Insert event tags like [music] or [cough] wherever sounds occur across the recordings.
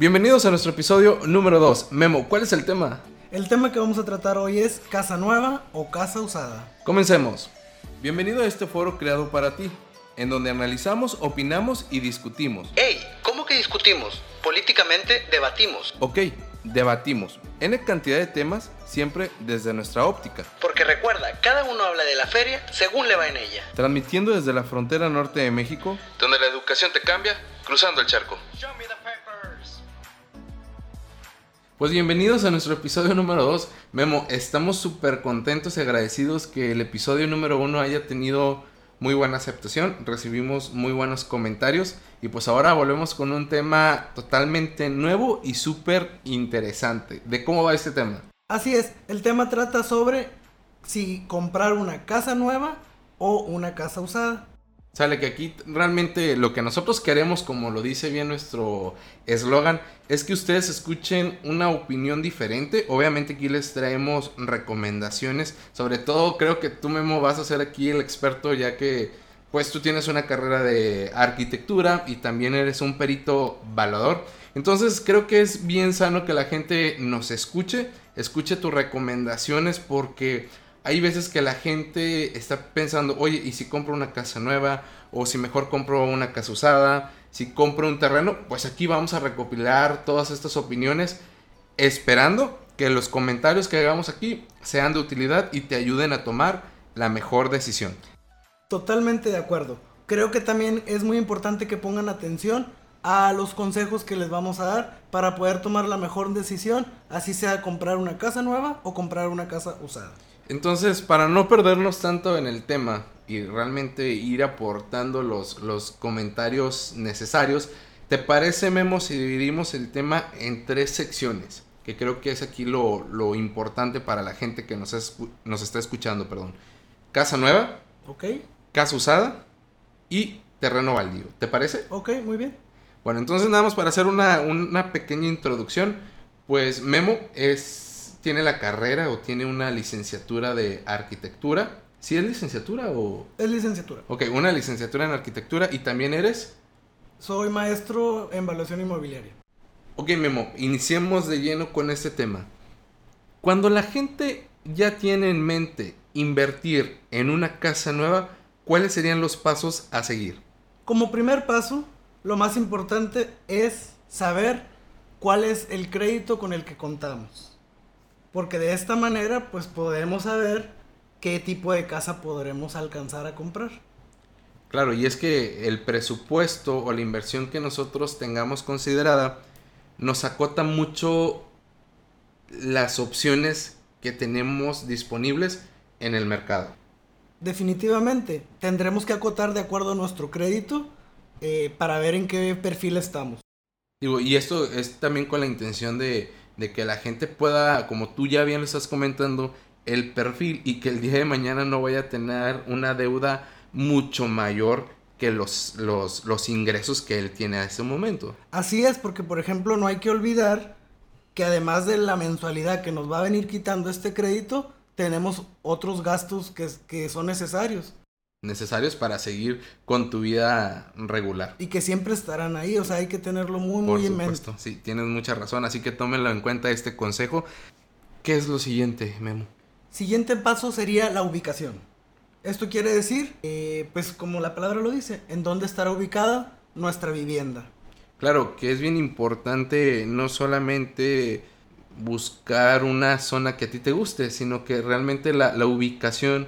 Bienvenidos a nuestro episodio número 2. Memo, ¿cuál es el tema? El tema que vamos a tratar hoy es casa nueva o casa usada. Comencemos. Bienvenido a este foro creado para ti, en donde analizamos, opinamos y discutimos. ¡Ey! ¿Cómo que discutimos? Políticamente debatimos. Ok, debatimos. En cantidad de temas, siempre desde nuestra óptica. Porque recuerda, cada uno habla de la feria según le va en ella. Transmitiendo desde la frontera norte de México, donde la educación te cambia, cruzando el charco. Pues bienvenidos a nuestro episodio número 2. Memo, estamos súper contentos y agradecidos que el episodio número 1 haya tenido muy buena aceptación, recibimos muy buenos comentarios y pues ahora volvemos con un tema totalmente nuevo y súper interesante. ¿De cómo va este tema? Así es, el tema trata sobre si comprar una casa nueva o una casa usada. Sale que aquí realmente lo que nosotros queremos, como lo dice bien nuestro eslogan, es que ustedes escuchen una opinión diferente. Obviamente aquí les traemos recomendaciones. Sobre todo creo que tú Memo vas a ser aquí el experto ya que pues tú tienes una carrera de arquitectura y también eres un perito valador. Entonces creo que es bien sano que la gente nos escuche, escuche tus recomendaciones porque hay veces que la gente está pensando, oye, ¿y si compro una casa nueva? O si mejor compro una casa usada, si compro un terreno, pues aquí vamos a recopilar todas estas opiniones, esperando que los comentarios que hagamos aquí sean de utilidad y te ayuden a tomar la mejor decisión. Totalmente de acuerdo. Creo que también es muy importante que pongan atención a los consejos que les vamos a dar para poder tomar la mejor decisión, así sea comprar una casa nueva o comprar una casa usada. Entonces, para no perdernos tanto en el tema y realmente ir aportando los, los comentarios necesarios, ¿te parece, Memo, si dividimos el tema en tres secciones? Que creo que es aquí lo, lo importante para la gente que nos, nos está escuchando, perdón. Casa nueva. Ok. Casa usada y terreno baldío. ¿Te parece? Ok, muy bien. Bueno, entonces nada más para hacer una, una pequeña introducción, pues Memo es tiene la carrera o tiene una licenciatura de arquitectura. ¿Sí es licenciatura o...? Es licenciatura. Ok, una licenciatura en arquitectura y también eres... Soy maestro en evaluación inmobiliaria. Ok, Memo, iniciemos de lleno con este tema. Cuando la gente ya tiene en mente invertir en una casa nueva, ¿cuáles serían los pasos a seguir? Como primer paso, lo más importante es saber cuál es el crédito con el que contamos. Porque de esta manera pues podemos saber qué tipo de casa podremos alcanzar a comprar. Claro, y es que el presupuesto o la inversión que nosotros tengamos considerada nos acota mucho las opciones que tenemos disponibles en el mercado. Definitivamente, tendremos que acotar de acuerdo a nuestro crédito eh, para ver en qué perfil estamos. Digo, y esto es también con la intención de, de que la gente pueda, como tú ya bien lo estás comentando, el perfil y que el día de mañana no vaya a tener una deuda mucho mayor que los, los, los ingresos que él tiene a ese momento. Así es, porque por ejemplo no hay que olvidar que además de la mensualidad que nos va a venir quitando este crédito, tenemos otros gastos que, que son necesarios necesarios para seguir con tu vida regular. Y que siempre estarán ahí, o sea, hay que tenerlo muy, muy en mente. Sí, tienes mucha razón, así que tómenlo en cuenta este consejo. ¿Qué es lo siguiente, Memo? Siguiente paso sería la ubicación. Esto quiere decir, eh, pues como la palabra lo dice, en dónde estará ubicada nuestra vivienda. Claro, que es bien importante no solamente buscar una zona que a ti te guste, sino que realmente la, la ubicación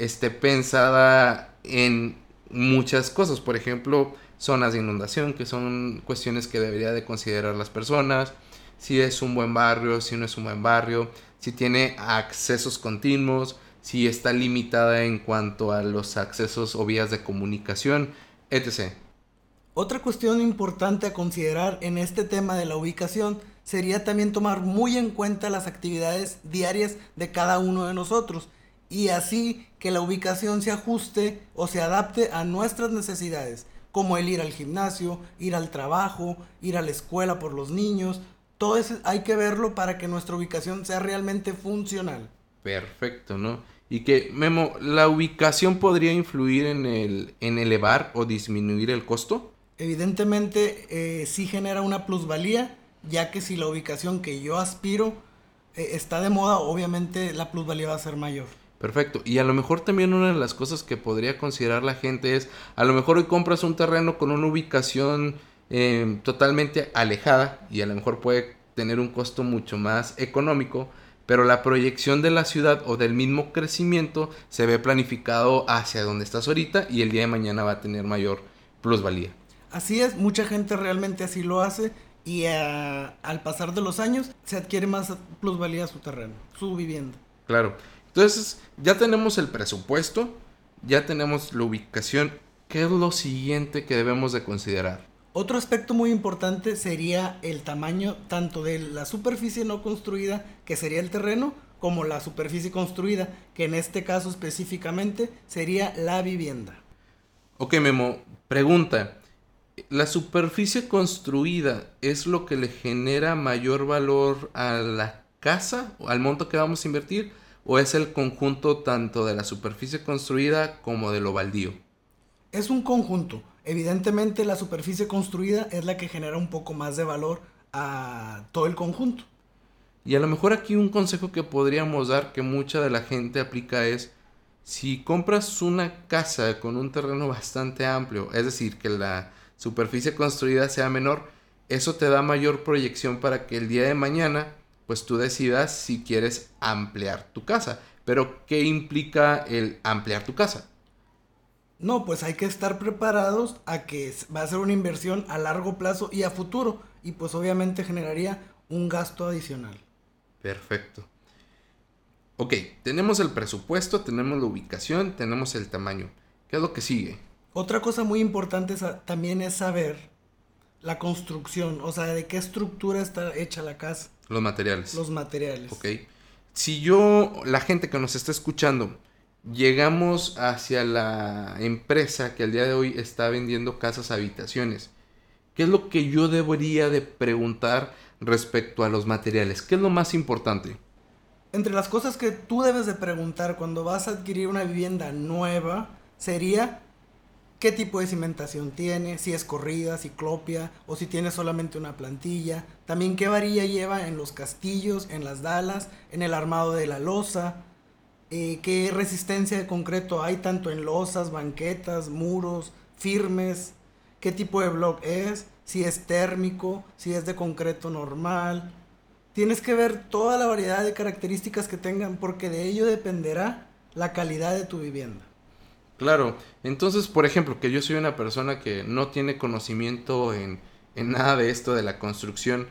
esté pensada en muchas cosas. Por ejemplo, zonas de inundación, que son cuestiones que debería de considerar las personas. Si es un buen barrio, si no es un buen barrio, si tiene accesos continuos, si está limitada en cuanto a los accesos o vías de comunicación, etc. Otra cuestión importante a considerar en este tema de la ubicación sería también tomar muy en cuenta las actividades diarias de cada uno de nosotros y así que la ubicación se ajuste o se adapte a nuestras necesidades, como el ir al gimnasio, ir al trabajo, ir a la escuela por los niños. Todo eso hay que verlo para que nuestra ubicación sea realmente funcional. Perfecto, ¿no? Y que, Memo, ¿la ubicación podría influir en, el, en elevar o disminuir el costo? Evidentemente, eh, sí genera una plusvalía ya que si la ubicación que yo aspiro eh, está de moda, obviamente la plusvalía va a ser mayor. Perfecto. Y a lo mejor también una de las cosas que podría considerar la gente es, a lo mejor hoy compras un terreno con una ubicación eh, totalmente alejada y a lo mejor puede tener un costo mucho más económico, pero la proyección de la ciudad o del mismo crecimiento se ve planificado hacia donde estás ahorita y el día de mañana va a tener mayor plusvalía. Así es, mucha gente realmente así lo hace y eh, al pasar de los años se adquiere más plusvalía su terreno, su vivienda. Claro. Entonces, ya tenemos el presupuesto, ya tenemos la ubicación. ¿Qué es lo siguiente que debemos de considerar? Otro aspecto muy importante sería el tamaño tanto de la superficie no construida, que sería el terreno, como la superficie construida, que en este caso específicamente sería la vivienda. Ok, Memo, pregunta. ¿La superficie construida es lo que le genera mayor valor a la casa, o al monto que vamos a invertir? ¿O es el conjunto tanto de la superficie construida como de lo baldío? Es un conjunto. Evidentemente la superficie construida es la que genera un poco más de valor a todo el conjunto. Y a lo mejor aquí un consejo que podríamos dar que mucha de la gente aplica es si compras una casa con un terreno bastante amplio, es decir, que la superficie construida sea menor, eso te da mayor proyección para que el día de mañana pues tú decidas si quieres ampliar tu casa. Pero ¿qué implica el ampliar tu casa? No, pues hay que estar preparados a que va a ser una inversión a largo plazo y a futuro. Y pues obviamente generaría un gasto adicional. Perfecto. Ok, tenemos el presupuesto, tenemos la ubicación, tenemos el tamaño. ¿Qué es lo que sigue? Otra cosa muy importante también es saber la construcción, o sea, de qué estructura está hecha la casa. Los materiales. Los materiales. Ok. Si yo, la gente que nos está escuchando, llegamos hacia la empresa que al día de hoy está vendiendo casas habitaciones. ¿Qué es lo que yo debería de preguntar respecto a los materiales? ¿Qué es lo más importante? Entre las cosas que tú debes de preguntar cuando vas a adquirir una vivienda nueva sería qué tipo de cimentación tiene, si es corrida, ciclopia o si tiene solamente una plantilla. También qué varilla lleva en los castillos, en las dalas, en el armado de la losa eh, qué resistencia de concreto hay tanto en losas, banquetas, muros, firmes, qué tipo de block es, si es térmico, si es de concreto normal. Tienes que ver toda la variedad de características que tengan porque de ello dependerá la calidad de tu vivienda. Claro, entonces por ejemplo que yo soy una persona que no tiene conocimiento en, en nada de esto de la construcción,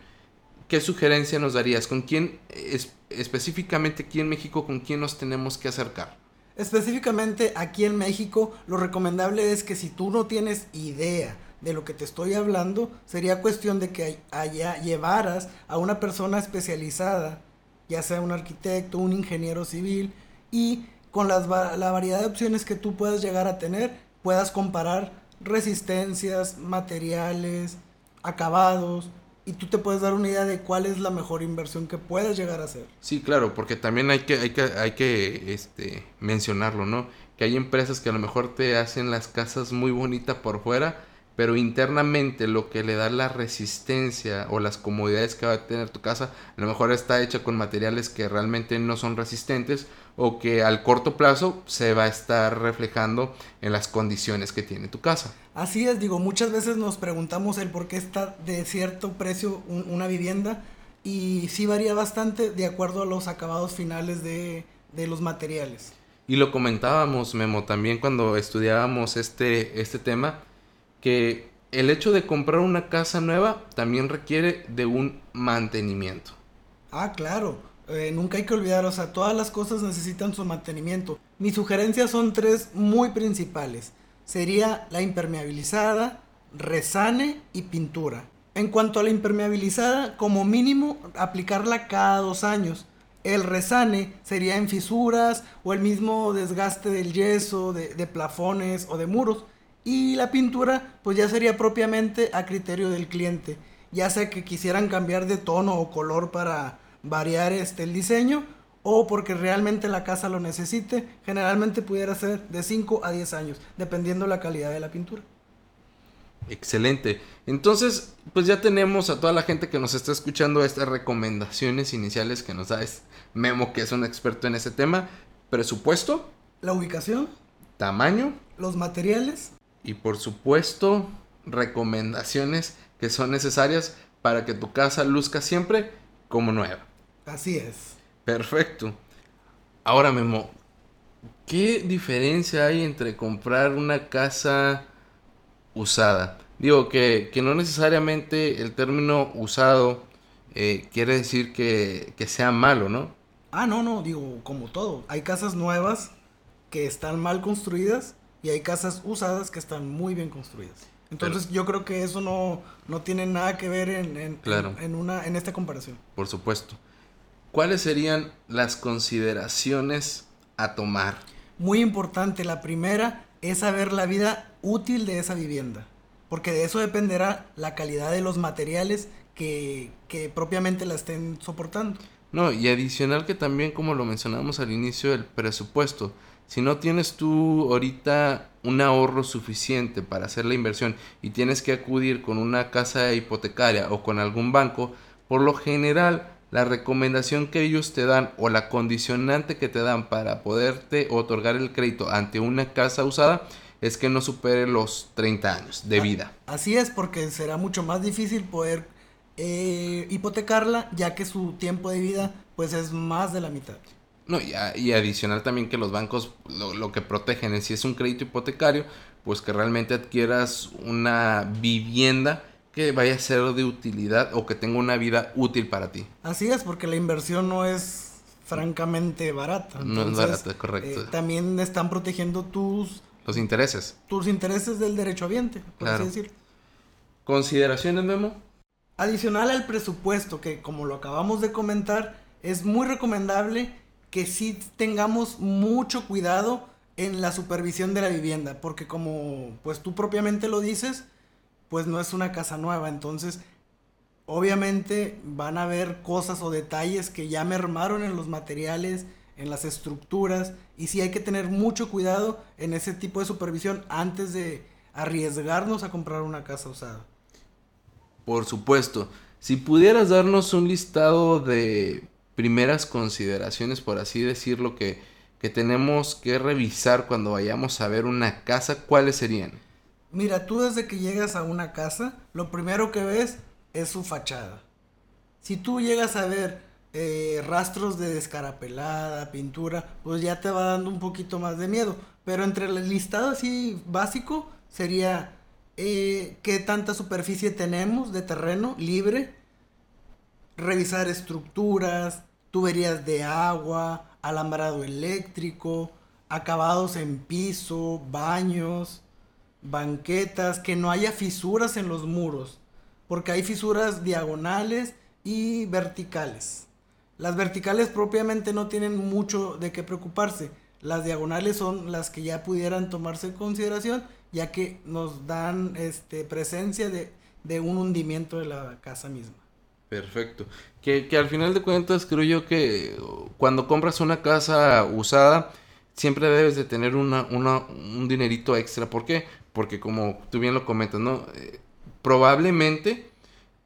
¿qué sugerencia nos darías? ¿Con quién es, específicamente aquí en México con quién nos tenemos que acercar? Específicamente aquí en México, lo recomendable es que si tú no tienes idea de lo que te estoy hablando, sería cuestión de que allá llevaras a una persona especializada, ya sea un arquitecto, un ingeniero civil, y con las, la variedad de opciones que tú puedas llegar a tener, puedas comparar resistencias, materiales, acabados, y tú te puedes dar una idea de cuál es la mejor inversión que puedes llegar a hacer. Sí, claro, porque también hay que, hay que, hay que este, mencionarlo, ¿no? Que hay empresas que a lo mejor te hacen las casas muy bonitas por fuera, pero internamente lo que le da la resistencia o las comodidades que va a tener tu casa, a lo mejor está hecha con materiales que realmente no son resistentes o que al corto plazo se va a estar reflejando en las condiciones que tiene tu casa. Así es, digo, muchas veces nos preguntamos el por qué está de cierto precio una vivienda y sí varía bastante de acuerdo a los acabados finales de, de los materiales. Y lo comentábamos, Memo, también cuando estudiábamos este, este tema, que el hecho de comprar una casa nueva también requiere de un mantenimiento. Ah, claro. Eh, nunca hay que olvidar, o sea, todas las cosas necesitan su mantenimiento. Mis sugerencias son tres muy principales. Sería la impermeabilizada, resane y pintura. En cuanto a la impermeabilizada, como mínimo aplicarla cada dos años. El resane sería en fisuras o el mismo desgaste del yeso, de, de plafones o de muros. Y la pintura pues ya sería propiamente a criterio del cliente. Ya sea que quisieran cambiar de tono o color para variar este el diseño o porque realmente la casa lo necesite, generalmente pudiera ser de 5 a 10 años, dependiendo la calidad de la pintura. Excelente. Entonces, pues ya tenemos a toda la gente que nos está escuchando estas recomendaciones iniciales que nos da este Memo, que es un experto en ese tema. Presupuesto, La ubicación, tamaño los materiales. y por supuesto recomendaciones que son necesarias para que tu casa luzca siempre como nueva. Así es. Perfecto. Ahora Memo, ¿qué diferencia hay entre comprar una casa usada? Digo que, que no necesariamente el término usado eh, quiere decir que, que sea malo, ¿no? Ah, no, no, digo, como todo. Hay casas nuevas que están mal construidas y hay casas usadas que están muy bien construidas. Entonces yo creo que eso no, no tiene nada que ver en, en, Claro. en, en una, en esta comparación. Por supuesto. ¿Cuáles serían las consideraciones a tomar? Muy importante, la primera es saber la vida útil de esa vivienda, porque de eso dependerá la calidad de los materiales que, que propiamente la estén soportando. No, y adicional que también, como lo mencionamos al inicio, el presupuesto. Si no tienes tú ahorita un ahorro suficiente para hacer la inversión y tienes que acudir con una casa hipotecaria o con algún banco, por lo general la recomendación que ellos te dan o la condicionante que te dan para poderte otorgar el crédito ante una casa usada es que no supere los 30 años de Ah, vida. Así es, porque será mucho más difícil poder eh, hipotecarla, ya que su tiempo de vida pues es más de la mitad. No, y, a- y adicional también que los bancos lo, lo que protegen es si es un crédito hipotecario, pues que realmente adquieras una vivienda que vaya a ser de utilidad o que tenga una vida útil para ti. Así es, porque la inversión no es francamente barata. No es Entonces, barata, correcto. eh, también están protegiendo tus, Los intereses. tus intereses del derecho habiente, por Claro. así decir. ¿Consideraciones, Memo? Adicional al presupuesto, que como lo acabamos de comentar, es muy recomendable que sí tengamos mucho cuidado en la supervisión de la vivienda, porque como pues tú propiamente lo dices, pues no es una casa nueva, entonces obviamente van a haber cosas o detalles que ya mermaron en los materiales, en las estructuras, y sí hay que tener mucho cuidado en ese tipo de supervisión antes de arriesgarnos a comprar una casa usada. Por supuesto. Si pudieras darnos un listado de primeras consideraciones, por así decirlo, que, que tenemos que revisar cuando vayamos a ver una casa, ¿cuáles serían? Mira, tú desde que llegas a una casa, lo primero que ves es su fachada. Si tú llegas a ver eh, rastros de descarapelada, pintura, pues ya te va dando un poquito más de miedo. Pero entre el listado así básico sería eh, qué tanta superficie tenemos de terreno libre, revisar estructuras, tuberías de agua, alambrado eléctrico, acabados en piso, baños, banquetas, que no haya fisuras en los muros, porque hay fisuras diagonales y verticales. Las verticales propiamente no tienen mucho de qué preocuparse. Las diagonales son las que ya pudieran tomarse en consideración, ya que nos dan este, presencia de, de un hundimiento de la casa misma. Perfecto. Que, que al final de cuentas creo yo que uh, cuando compras una casa usada, siempre debes de tener una, un dinerito extra. ¿Por qué? Porque como tú bien lo comentas, ¿no? Eh, probablemente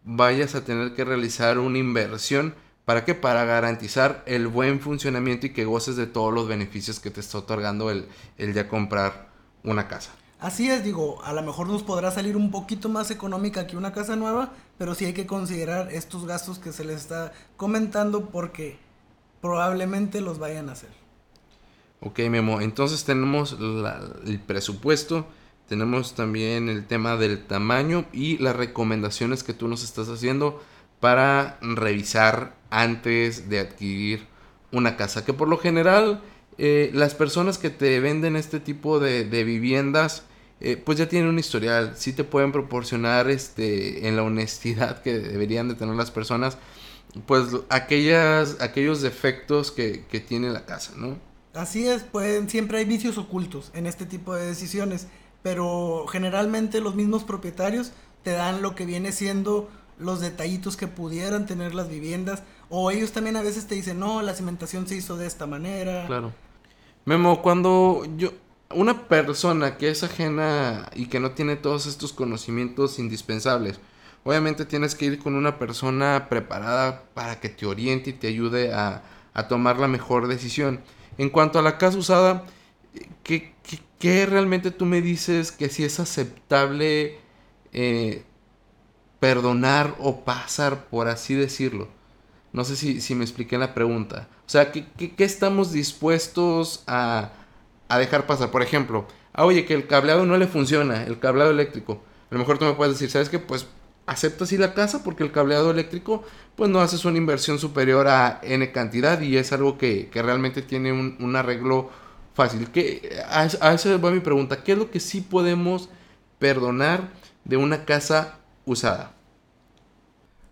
vayas a tener que realizar una inversión. ¿Para qué? Para garantizar el buen funcionamiento y que goces de todos los beneficios que te está otorgando el, el ya comprar una casa. Así es, digo, a lo mejor nos podrá salir un poquito más económica que una casa nueva, pero sí hay que considerar estos gastos que se les está comentando porque probablemente los vayan a hacer. Ok, Memo. Entonces tenemos la- el presupuesto, tenemos también el tema del tamaño y las recomendaciones que tú nos estás haciendo para revisar antes de adquirir una casa. Que por lo general eh, las personas que te venden este tipo de, viviendas eh, pues ya tienen un historial. Sí te pueden proporcionar este, en la honestidad que deberían de tener las personas pues aquellas, aquellos defectos que, que tiene la casa, ¿no? Así es, pueden, siempre hay vicios ocultos en este tipo de decisiones, pero generalmente los mismos propietarios te dan lo que viene siendo los detallitos que pudieran tener las viviendas, o ellos también a veces te dicen, no, la cimentación se hizo de esta manera. Claro. Memo, cuando yo una persona que es ajena y que no tiene todos estos conocimientos indispensables, obviamente tienes que ir con una persona preparada para que te oriente y te ayude a, tomar la mejor decisión. En cuanto a la casa usada, ¿qué, realmente tú me dices que si es aceptable eh, perdonar o pasar, por así decirlo? No sé si, si me expliqué la pregunta. O sea, ¿qué, qué estamos dispuestos a a dejar pasar. Por ejemplo, ah, oye, que el cableado no le funciona, el cableado eléctrico. A lo mejor tú me puedes decir, ¿sabes qué? Pues acepta así la casa porque el cableado eléctrico, pues no haces una inversión superior a N cantidad y es algo que, realmente tiene un, arreglo fácil. ¿Qué, a, a, eso va mi pregunta. ¿Qué es lo que sí podemos perdonar de una casa usada?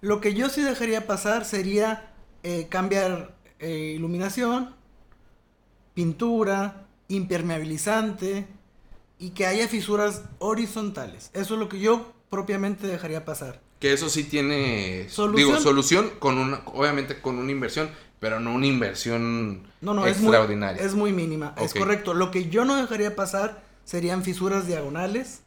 Lo que yo sí dejaría pasar sería eh, cambiar eh, iluminación, pintura, impermeabilizante y que haya fisuras horizontales. Eso es lo que yo propiamente dejaría pasar. Que eso sí tiene ¿Solución? digo solución con una obviamente con una inversión, pero no una inversión no, no, extraordinaria. Es muy, mínima, es correcto. Lo que yo no dejaría pasar serían fisuras diagonales.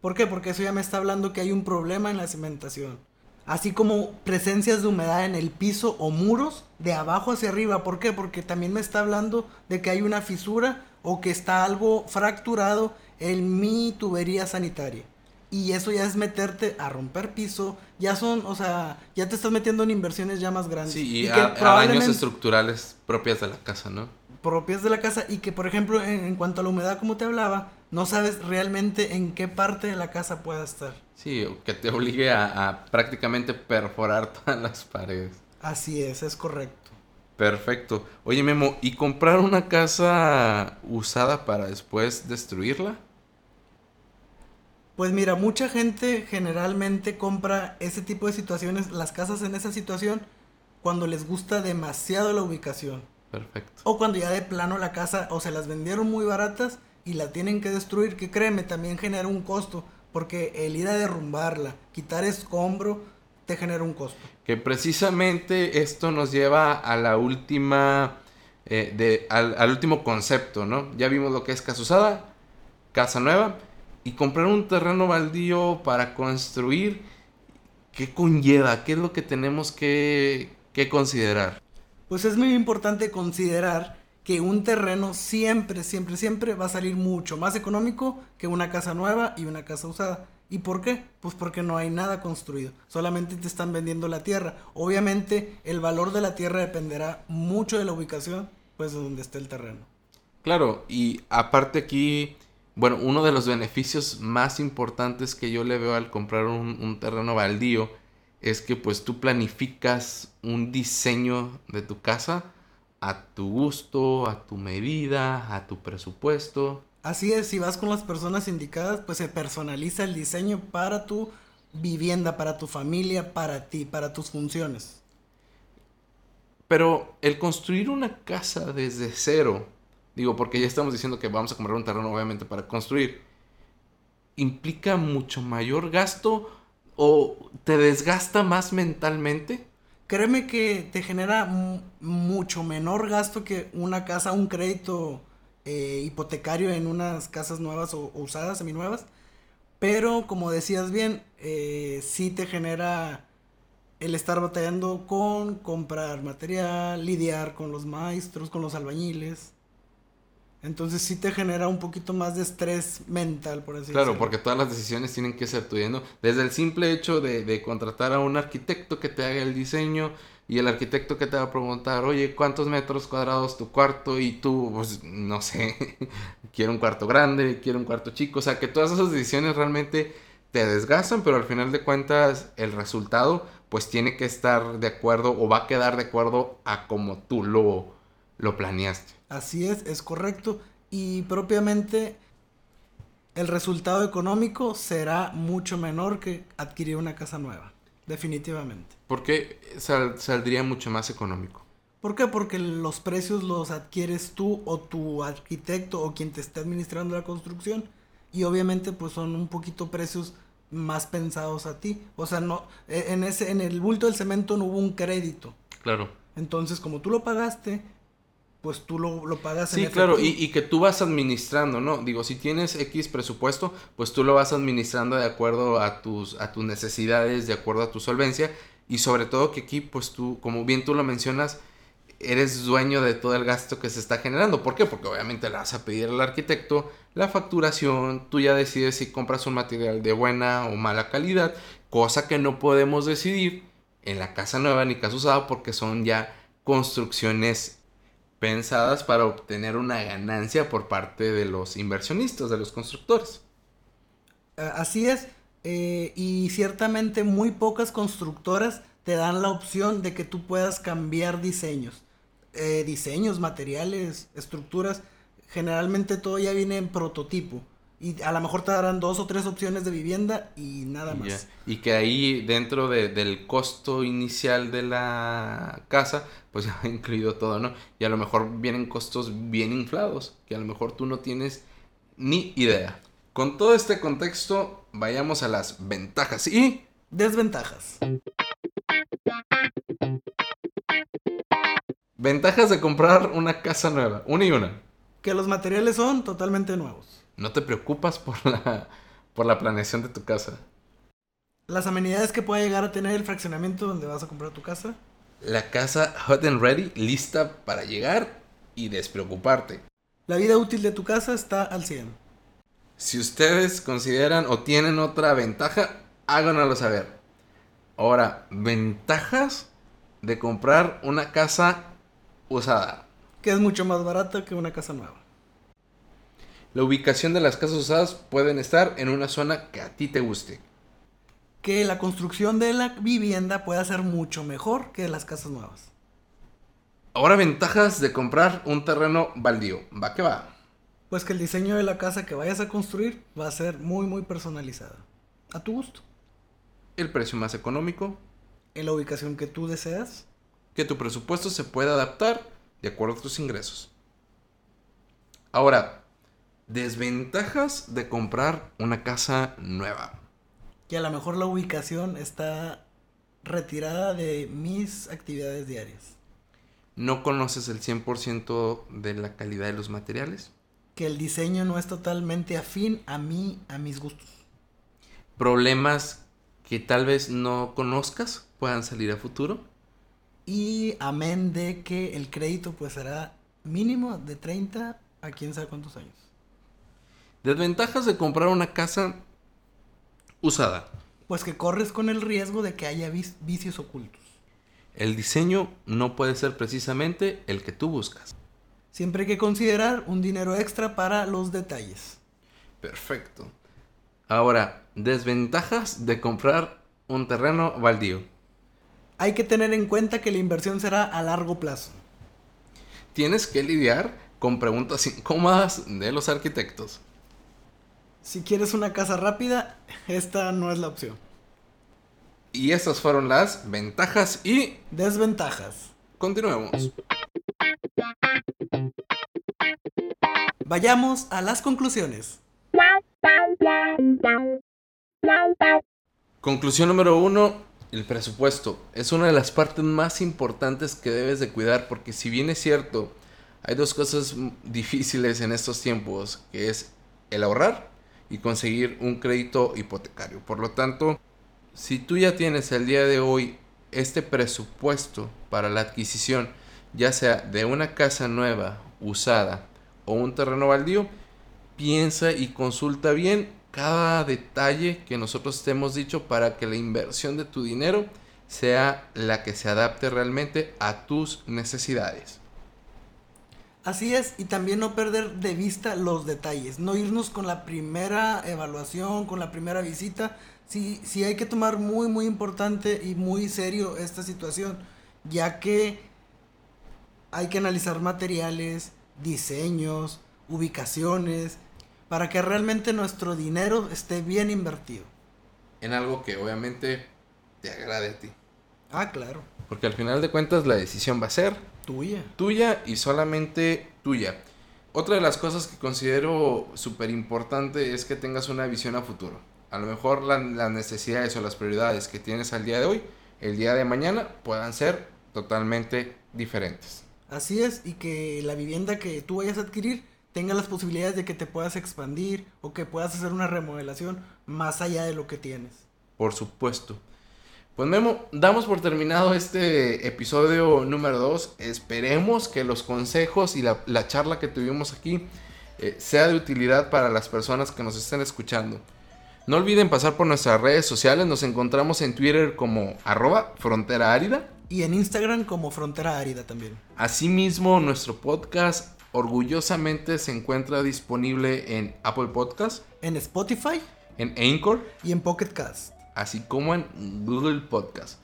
¿Por qué? Porque eso ya me está hablando que hay un problema en la cimentación. Así como presencias de humedad en el piso o muros de abajo hacia arriba. ¿Por qué? Porque también me está hablando de que hay una fisura o que está algo fracturado en mi tubería sanitaria. Y eso ya es meterte a romper piso, ya son, o sea, ya te estás metiendo en inversiones ya más grandes. Sí, y, a, daños estructurales propias de la casa, ¿no? Propias de la casa y que, por ejemplo, en, cuanto a la humedad, como te hablaba, no sabes realmente en qué parte de la casa pueda estar. Sí, que te obligue a, a prácticamente perforar [laughs] todas las paredes. Así es, es correcto. Perfecto. Oye, Memo, ¿y comprar una casa usada para después destruirla? Pues mira, mucha gente generalmente compra ese tipo de situaciones, las casas en esa situación, cuando les gusta demasiado la ubicación. Perfecto. O cuando ya de plano la casa o se las vendieron muy baratas y la tienen que destruir, que créeme, también genera un costo, porque el ir a derrumbarla, quitar escombro, te genera un costo. Que precisamente esto nos lleva a la última, eh, de, al, último concepto, ¿no? Ya vimos lo que es casa usada, casa nueva, y comprar un terreno baldío para construir, ¿qué conlleva? ¿Qué es lo que tenemos que, que considerar? Pues es muy importante considerar que un terreno siempre, siempre, siempre va a salir mucho más económico que una casa nueva y una casa usada. ¿Y por qué? Pues porque no hay nada construido, solamente te están vendiendo la tierra. Obviamente el valor de la tierra dependerá mucho de la ubicación, pues de donde esté el terreno. Claro, y aparte aquí, bueno, uno de los beneficios más importantes que yo le veo al comprar un, terreno baldío es que pues tú planificas un diseño de tu casa a tu gusto, a tu medida, a tu presupuesto. Así es, si vas con las personas indicadas, pues se personaliza el diseño para tu vivienda, para tu familia, para ti, para tus funciones. Pero el construir una casa desde cero, digo, porque ya estamos diciendo que vamos a comprar un terreno obviamente para construir, implica mucho mayor gasto o te desgasta más mentalmente. Créeme que te genera mucho menor gasto que una casa, un crédito eh, hipotecario en unas casas nuevas o, usadas, seminuevas. Pero como decías bien, eh, sí te genera el estar batallando con comprar material, lidiar con los maestros, con los albañiles. Entonces sí te genera un poquito más de estrés mental, por así decirlo. Claro, porque todas las decisiones tienen que ser tuyas, Desde el simple hecho de, de, contratar a un arquitecto que te haga el diseño, y el arquitecto que te va a preguntar, oye, ¿cuántos metros cuadrados tu cuarto? Y tú, pues, no sé, [laughs] quiero un cuarto grande, quiero un cuarto chico. O sea, que todas esas decisiones realmente te desgastan, pero al final de cuentas el resultado, pues, tiene que estar de acuerdo o va a quedar de acuerdo a como tú lo, lo planeaste. Así es, es correcto. Y propiamente el resultado económico será mucho menor que adquirir una casa nueva. Definitivamente. ¿Por qué saldría mucho más económico? ¿Por qué? Porque los precios los adquieres tú o tu arquitecto o quien te esté administrando la construcción. Y obviamente pues son un poquito precios más pensados a ti. O sea, no e, en ese en el bulto del cemento no hubo un crédito. Claro. Entonces, como tú lo pagaste, pues tú lo, lo pagas Sí, en claro, y que tú vas administrando, ¿no? Digo, si tienes X presupuesto, pues tú lo vas administrando de acuerdo a tus, a tus necesidades, de acuerdo a tu solvencia, y sobre todo que aquí, pues tú, como bien tú lo mencionas, eres dueño de todo el gasto que se está generando. ¿Por qué? Porque obviamente le vas a pedir al arquitecto la facturación, tú ya decides si compras un material de buena o mala calidad, cosa que no podemos decidir en la casa nueva ni casa usada porque son ya construcciones pensadas para obtener una ganancia por parte de los inversionistas, de los constructores. Así es, eh, y ciertamente muy pocas constructoras te dan la opción de que tú puedas cambiar diseños. Eh, diseños, materiales, estructuras, generalmente todo ya viene en prototipo. Y a lo mejor te darán dos o tres opciones de vivienda y nada más. Y que ahí dentro de- del costo inicial de la casa, pues ya [laughs] va incluido todo, ¿no? Y a lo mejor vienen costos bien inflados, que a lo mejor tú no tienes ni idea. Con todo este contexto, vayamos a las ventajas y Desventajas. ventajas de comprar una casa nueva, una y una. Que los materiales son totalmente nuevos. No te preocupas por la, por la planeación de tu casa. Las amenidades que pueda llegar a tener el fraccionamiento donde vas a comprar tu casa. La casa hot and ready, lista para llegar y despreocuparte. La vida útil de tu casa está al 100. Si ustedes consideran o tienen otra ventaja, háganoslo saber. Ahora, ventajas de comprar una casa usada. Que es mucho más barata que una casa nueva. La ubicación de las casas usadas pueden estar en una zona que a ti te guste. que la construcción de la vivienda pueda ser mucho mejor que las casas nuevas. Ahora, ventajas de comprar un terreno baldío. Va que va. Pues que el diseño de la casa que vayas a construir va a ser muy muy personalizada. A tu gusto. El precio más económico. En la ubicación que tú deseas. Que tu presupuesto se pueda adaptar de acuerdo a tus ingresos. Ahora, desventajas de comprar una casa nueva. Que a lo mejor la ubicación está retirada de mis actividades diarias. no conoces el 100% de la calidad de los materiales, Que el diseño no es totalmente afín a mí, a mis gustos. problemas que tal vez no conozcas puedan salir a futuro, Y amén de que el crédito pues será mínimo de 30 a quién sabe cuántos años. Desventajas de comprar una casa usada. Pues que corres con el riesgo de que haya vicios ocultos. El diseño no puede ser precisamente el que tú buscas. Siempre hay que considerar un dinero extra para los detalles. Perfecto. Ahora, desventajas de comprar un terreno baldío. Hay que tener en cuenta que la inversión será a largo plazo. Tienes que lidiar con preguntas incómodas de los arquitectos. Si quieres una casa rápida, esta no es la opción. Y estas fueron las ventajas y Desventajas. continuemos. Vayamos a las conclusiones. Conclusión número uno, el presupuesto. Es una de las partes más importantes que debes de cuidar porque si bien es cierto, hay dos cosas difíciles en estos tiempos, que es el ahorrar y conseguir un crédito hipotecario. Por lo tanto, si tú ya tienes el día de hoy este presupuesto para la adquisición, ya sea de una casa nueva, usada o un terreno baldío, piensa y consulta bien cada detalle que nosotros te hemos dicho para que la inversión de tu dinero sea la que se adapte realmente a tus necesidades. Así es, y también no perder de vista los detalles, no irnos con la primera evaluación, con la primera visita. Sí, sí hay que tomar muy, muy importante y muy serio esta situación, ya que hay que analizar materiales, diseños, ubicaciones, para que realmente nuestro dinero esté bien invertido. En algo que obviamente te agrade a ti. Ah, claro, Porque al final de cuentas la decisión va a ser tuya. tuya y solamente tuya. Otra de las cosas que considero súper importante es que tengas una visión a futuro. A lo mejor la- las necesidades o las prioridades que tienes al día de hoy, el día de mañana puedan ser totalmente diferentes. Así es, y que la vivienda que tú vayas a adquirir tenga las posibilidades de que te puedas expandir o que puedas hacer una remodelación más allá de lo que tienes. Por supuesto. Pues Memo, damos por terminado este episodio número 2. Esperemos que los consejos y la, la charla que tuvimos aquí eh, sea de utilidad para las personas que nos estén escuchando. No olviden pasar por nuestras redes sociales. Nos encontramos en Twitter como arroba frontera árida. Y en Instagram como frontera árida también. Asimismo, nuestro podcast orgullosamente se encuentra disponible en Apple Podcast, En Spotify en Anchor y en Pocket Cast. Así como en Google Podcast.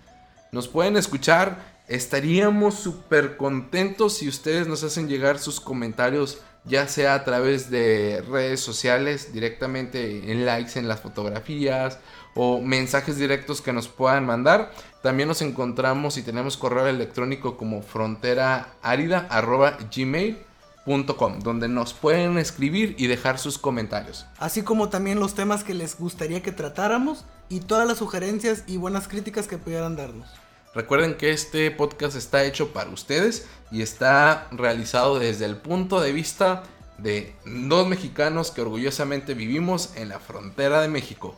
Nos pueden escuchar, estaríamos súper contentos si ustedes nos hacen llegar sus comentarios, ya sea a través de redes sociales, directamente en likes en las fotografías o mensajes directos que nos puedan mandar. También nos encontramos y tenemos correo electrónico como fronteraarida.gmail.com, donde nos pueden escribir y dejar sus comentarios. Así como también los temas que les gustaría que tratáramos y todas las sugerencias y buenas críticas que pudieran darnos. Recuerden que este podcast está hecho para ustedes y está realizado desde el punto de vista de dos mexicanos que orgullosamente vivimos en la frontera de México.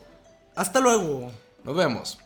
Hasta luego. Nos vemos.